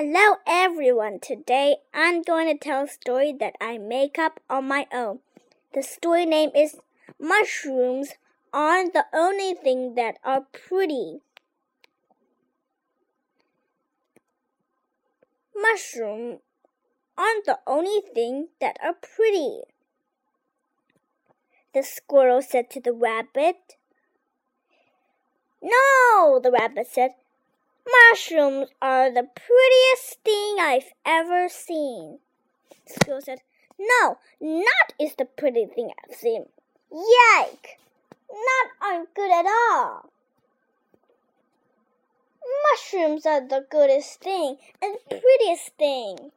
Hello everyone. Today I'm going to tell a story that I make up on my own. The story name is Mushrooms Aren't the Only Thing That Are Pretty. Mushrooms aren't the only thing that are pretty. The squirrel said to the rabbit. No, the rabbit said. Mushrooms are the prettiest thing I've ever seen. Squirrel said, No, not is the pretty thing I've seen. Yike! Not aren't good at all. Mushrooms are the goodest thing and prettiest thing.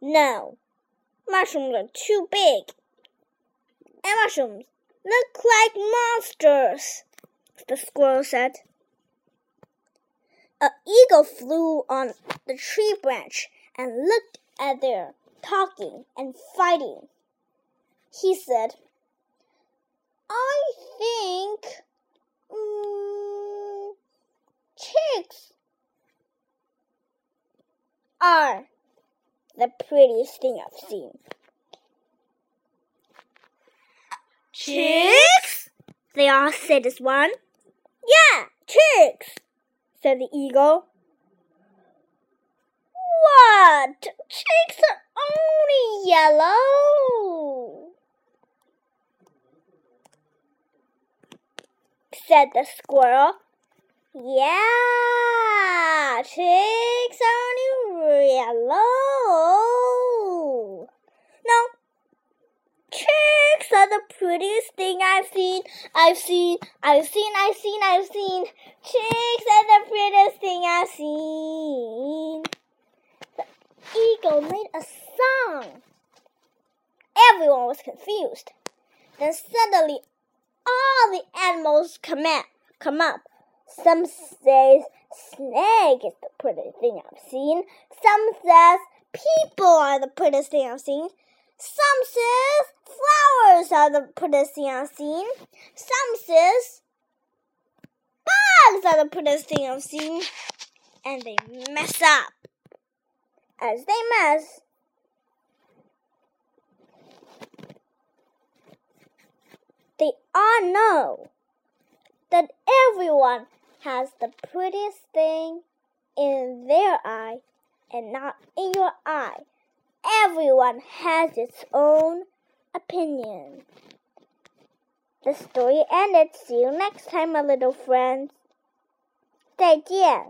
No, mushrooms are too big. And mushrooms look like monsters, the squirrel said. An eagle flew on the tree branch and looked at their talking and fighting. He said, I think um, chicks are the prettiest thing I've seen. Chicks? They all said as one. Yeah, chicks, said the eagle. What? Chicks are only yellow, said the squirrel. Yeah, chicks are only yellow. The prettiest thing I've seen. I've seen, I've seen, I've seen, I've seen. Chicks are the prettiest thing I've seen. The eagle made a song. Everyone was confused. Then suddenly, all the animals come up. Come up. Some says snake is the prettiest thing I've seen. Some says people are the prettiest thing I've seen. Some says flowers are the prettiest thing Some says bugs are the prettiest thing And they mess up. As they mess, they all know that everyone has the prettiest thing in their eye and not in your eye. Everyone has its own opinion. The story ended. See you next time, my little friends. 再见。